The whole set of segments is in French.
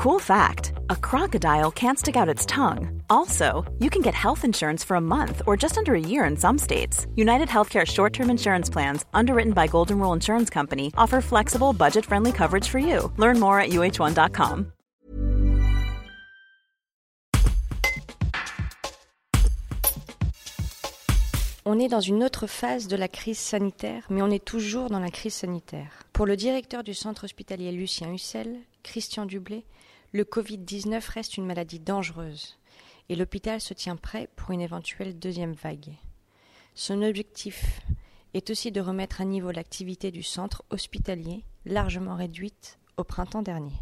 Cool fact a crocodile can't stick out its tongue. Also, you can get health insurance for a month or just under a year in some states. United Healthcare short term insurance plans, underwritten by Golden Rule Insurance Company, offer flexible, budget friendly coverage for you. Learn more at uh1.com. On est dans une autre phase de la crise sanitaire, mais on est toujours dans la crise sanitaire. Pour le directeur du centre hospitalier Lucien Hussel, Christian Dublé, le Covid-19 reste une maladie dangereuse et l'hôpital se tient prêt pour une éventuelle deuxième vague. Son objectif est aussi de remettre à niveau l'activité du centre hospitalier, largement réduite au printemps dernier.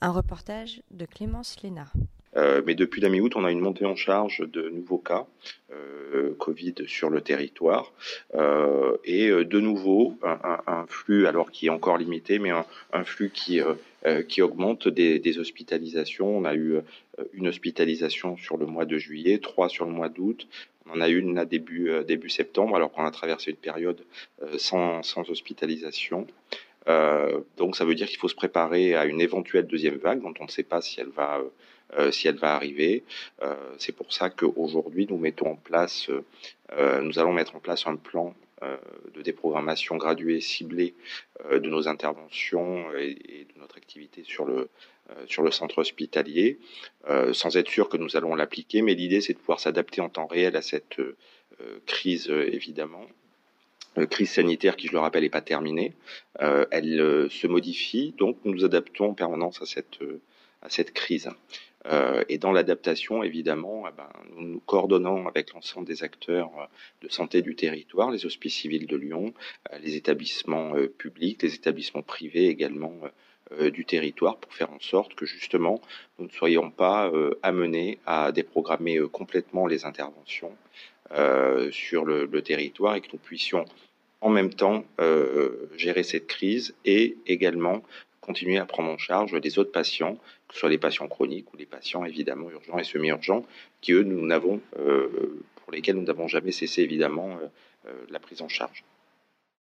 Un reportage de Clémence Léna. Euh, mais depuis la mi-août, on a une montée en charge de nouveaux cas euh, Covid sur le territoire euh, et de nouveau un, flux, alors qui est encore limité, mais un, flux qui qui augmente des, des, hospitalisations. On a eu une hospitalisation sur le mois de juillet, trois sur le mois d'août. On en a une là début début septembre, alors qu'on a traversé une période sans, sans hospitalisation. Euh, donc ça veut dire qu'il faut se préparer à une éventuelle deuxième vague dont on ne sait pas si elle va euh, si elle va arriver. Euh, c'est pour ça qu'aujourd'hui nous mettons en place, nous allons mettre en place un plan de déprogrammation graduée ciblée de nos interventions et, de notre activité sur le sur le centre hospitalier, sans être sûr que nous allons l'appliquer, mais l'idée c'est de pouvoir s'adapter en temps réel à cette crise évidemment euh, crise sanitaire qui, je le rappelle, n'est pas terminée. Euh, elle euh, se modifie, donc nous nous adaptons en permanence à cette, à cette crise. et dans l'adaptation, évidemment, eh ben, nous nous coordonnons avec l'ensemble des acteurs de santé du territoire, les hospices civils de Lyon, les établissements publics, les établissements privés également du territoire pour faire en sorte que justement nous ne soyons pas amenés à déprogrammer complètement les interventions euh, sur le, territoire et que nous puissions en même temps euh, gérer cette crise et également continuer à prendre en charge les autres patients, que ce soit les patients chroniques ou les patients évidemment urgents et semi-urgents, qui eux nous n'avons euh, pour lesquels nous n'avons jamais cessé évidemment la prise en charge.